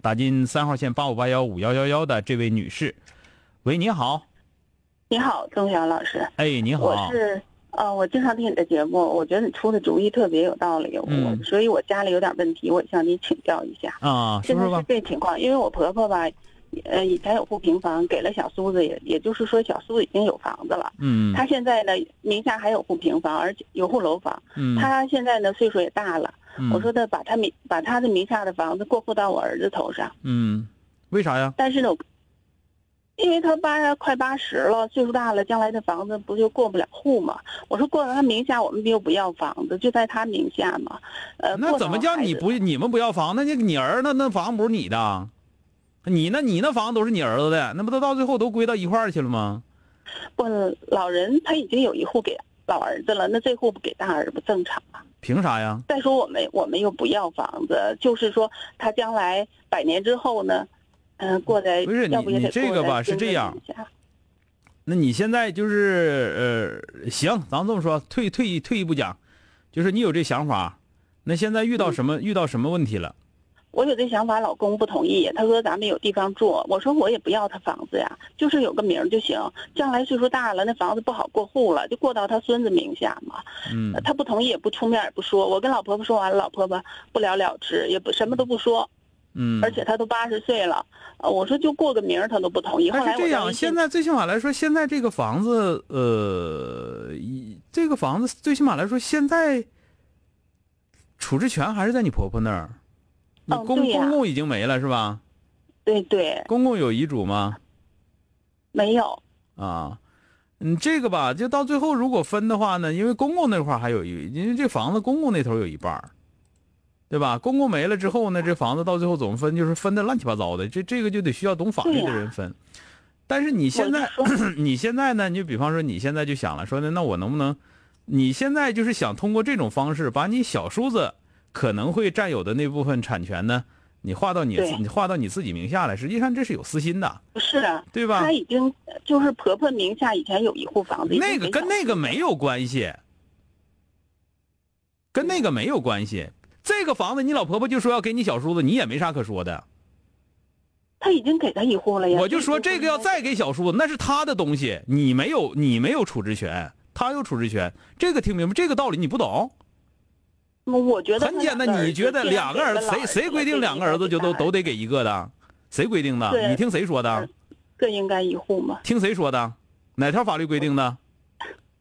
打进三号线八五八幺五幺幺幺的这位女士，喂，你好。你好，钟晓老师。哎，你好。我是，呃，我经常听你的节目，我觉得你出的主意特别有道理。嗯。我，所以我家里有点问题，我向你请教一下。啊，现在。是这情况，因为我婆婆吧，呃，以前有户平房，给了小苏子，也也就是说小苏子已经有房子了。嗯。她现在呢，名下还有户平房，而且有户楼房。嗯。她现在呢，岁数也大了。嗯我说的把他名把他的名下的房子过户到我儿子头上，嗯，为啥呀？但是呢，因为他八快八十了，岁数大了，将来的房子不就过不了户吗？我说过到他名下，我们又不要房子，就在他名下嘛。呃，那怎么叫你不你们不要房？那你你儿那那房不是你的，你那你那房都是你儿子的，那不都到最后都归到一块儿去了吗？不，老人他已经有一户给老儿子了，那这户不给大儿不正常吗？凭啥呀？再说我们我们又不要房子，就是说他将来百年之后呢，嗯、过在不是你你这个吧是这样那你现在就是呃，行，咱们这么说，退退一退一步讲，就是你有这想法，那现在遇到什么、遇到什么问题了？我有这想法，老公不同意。他说咱们有地方住，我说我也不要他房子呀，就是有个名儿就行。将来岁数大了，那房子不好过户了，就过到他孙子名下嘛。嗯呃他不同意，也不出面，也不说。我跟老婆婆说完了，老婆婆不了了之，也不什么都不说。嗯，而且他都八十岁了，呃，我说就过个名儿，他都不同意。后但是这样，现在最起码来说，现在这个房子，呃，一这个房子最起码来说，现在处置权还是在你婆婆那儿。你公、公公已经没了是吧？对对公公有遗嘱吗？没有，啊，你，这个吧，就到最后如果分的话呢，因为公公那块儿还有一，因为这房子公公那头有一半儿对吧？公公没了之后呢，这房子到最后怎么分，就是分的乱七八糟的，这这个就得需要懂法律的人分。但是你现在 你现在呢，你就比方说你现在就想了，说呢，那我能不能，你现在就是想通过这种方式，把你小叔子可能会占有的那部分产权呢，你划到你你划到你自己名下来，实际上这是有私心的，不是啊，对吧他？已经就是婆婆名下以前有一户房子，那个跟那个没有关系，跟那个没有关系。这个房子你老婆婆就说要给你小叔子，你也没啥可说的。他已经给他一户了呀。我就说这个要再给小叔子，那是他的东西，你没有你没有处置权，他有处置权。这个听明白？这个道理你不懂？我觉得很简单，你觉得两个儿子谁谁规定两个儿子就都都得给一个的？谁规定的？你听谁说的？各应该一户嘛？听谁说的？哪条法律规定的？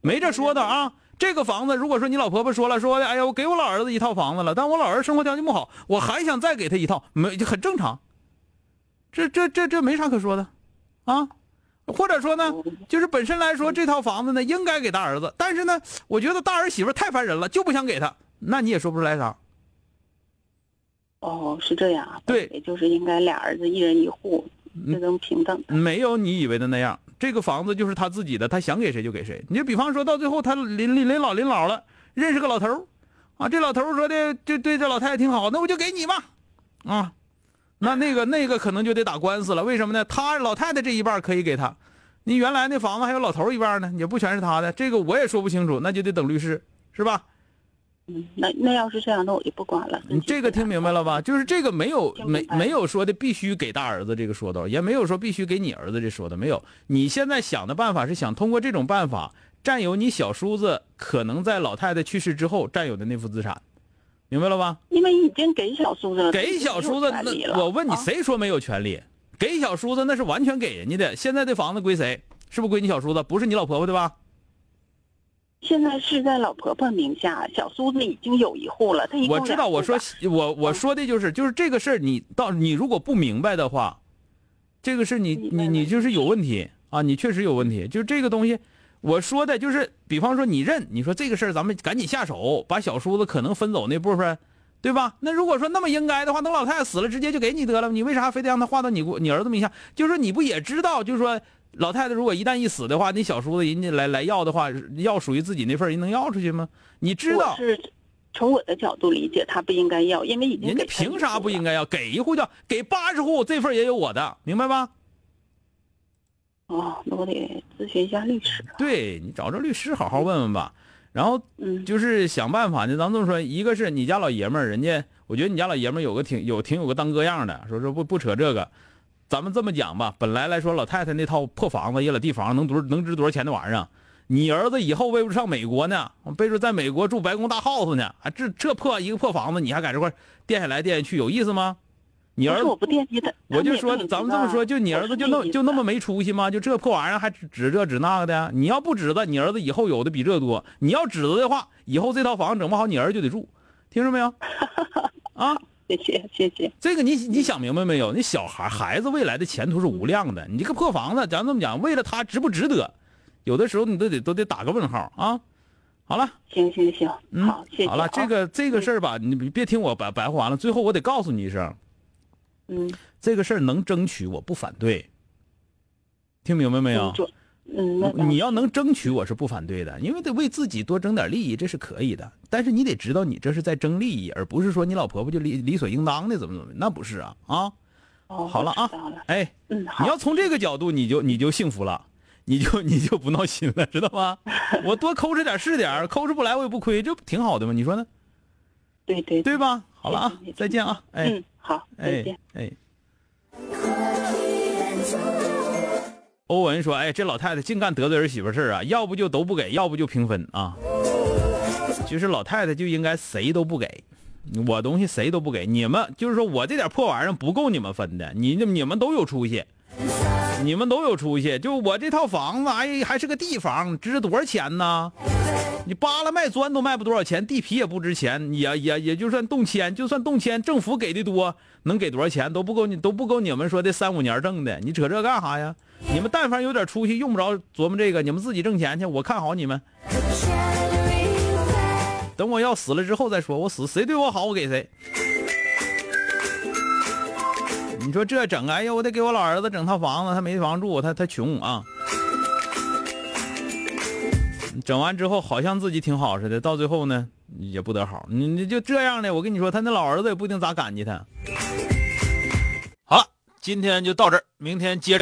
没这说的啊！这个房子，如果说你老婆婆说了，说哎呀，我给我老儿子一套房子了，但我老儿子生活条件不好，我还想再给他一套，没就很正常。这这这这没啥可说的，啊，或者说呢，就是本身来说这套房子呢应该给大儿子，但是呢，我觉得大儿媳妇太烦人了，就不想给他，那你也说不出来啥。哦，是这样啊。对也就是应该俩儿子一人一户，这种平等。没有你以为的那样。这个房子就是他自己的，他想给谁就给谁。你就比方说到最后，他临临临老临老了，认识个老头儿啊，这老头儿说的就对这老太太挺好，那我就给你吧，啊，那那个那个可能就得打官司了。为什么呢？他老太太这一半可以给他，你原来那房子还有老头儿一半呢，也不全是他的，这个我也说不清楚，那就得等律师，是吧？嗯，那那要是这样，那我就不管了。你这个听明白了吧？就是这个没有没没有说的必须给大儿子这个说道，也没有说必须给你儿子这说的，没有。你现在想的办法是想通过这种办法占有你小叔子可能在老太太去世之后占有的那副资产，明白了吧？因为已经给小叔子了，给小叔子，那我问你，谁说没有权利？给小叔子那是完全给人家的。现在这房子归谁？是不是归你小叔子？不是你老婆婆对吧？现在是在老婆婆名下，小叔子已经有一户了。他我知道，我说我我说的就是就是这个事儿，你到你如果不明白的话，这个事你你你就是有问题啊，你确实有问题。就是这个东西，我说的就是，比方说你认，你说这个事儿咱们赶紧下手，把小叔子可能分走那部分。对吧？那如果说那么应该的话，等老太太死了，直接就给你得了。你为啥非得让他划到你你儿子名下？就是说你不也知道，就是说老太太如果一旦一死的话，你小叔子人家来来要的话，要属于自己那份，人能要出去吗？你知道？是从我的角度理解，他不应该要，因为已经人家凭啥不应该要？给一户叫给八十户，这份也有我的，明白吧？哦，那我得咨询一下律师。对你找着律师好好问问吧。然后，就是想办法呢。咱这么说，一个是你家老爷们儿，人家我觉得你家老爷们儿有个挺有挺有个当哥样的。说说不不扯这个，咱们这么讲吧。本来来说，老太太那套破房子，一老地房能多能值多少钱的玩意儿？你儿子以后为不上美国呢？备着在美国住白宫大 house 呢？啊，这这破一个破房子，你还在这块垫下来垫下去，有意思吗？你儿子我不惦记他，我就说咱们这么说，就你儿子就那就那么没出息吗？就这破玩意儿还指这指那个的？你要不指着，你儿子以后有的比这多。你要指着的话，以后这套房子整不好，你儿子就得住，听着没有？啊，谢谢谢谢。这个你你想明白没有？你小孩孩子未来的前途是无量的。你这个破房子，咱这么讲，为了他值不值得？有的时候你都得都得打个问号啊。好了，行行行，好，谢谢。好了，这个这个事儿吧，你别听我白白话完了，最后我得告诉你一声。嗯，这个事儿能争取，我不反对。听明白没有？嗯，你要能争取，我是不反对的，因为得为自己多争点利益，这是可以的。但是你得知道，你这是在争利益，而不是说你老婆婆就理理所应当的怎么怎么，那不是啊啊！哦，好了啊，哎，嗯，你要从这个角度，你就你就幸福了，你就你就不闹心了，知道吗？我多抠着点是点，抠着不来我也不亏，这不挺好的吗？你说呢？对对对吧？好了啊，再见啊！哎，好，再见。哎，欧文说：“哎，这老太太净干得罪儿媳妇事啊！要不就都不给，要不就平分啊！其实老太太就应该谁都不给，我东西谁都不给。你们就是说我这点破玩意儿不够你们分的，你你们都有出息，你们都有出息。就我这套房子，哎，还是个地房，值多少钱呢？”你扒拉卖砖都卖不多少钱，地皮也不值钱，也也也就算动迁，就算动迁，政府给的多，能给多少钱都不够你都不够你们说的三五年挣的，你扯这干啥呀？你们但凡有点出息，用不着琢磨这个，你们自己挣钱去，我看好你们。等我要死了之后再说，我死谁对我好，我给谁。你说这整，哎呀，我得给我老儿子整套房子，他没房住，他他穷啊。整完之后好像自己挺好似的，到最后呢也不得好。你你就这样的，我跟你说，他那老儿子也不一定咋感激他。好了，今天就到这儿，明天接着。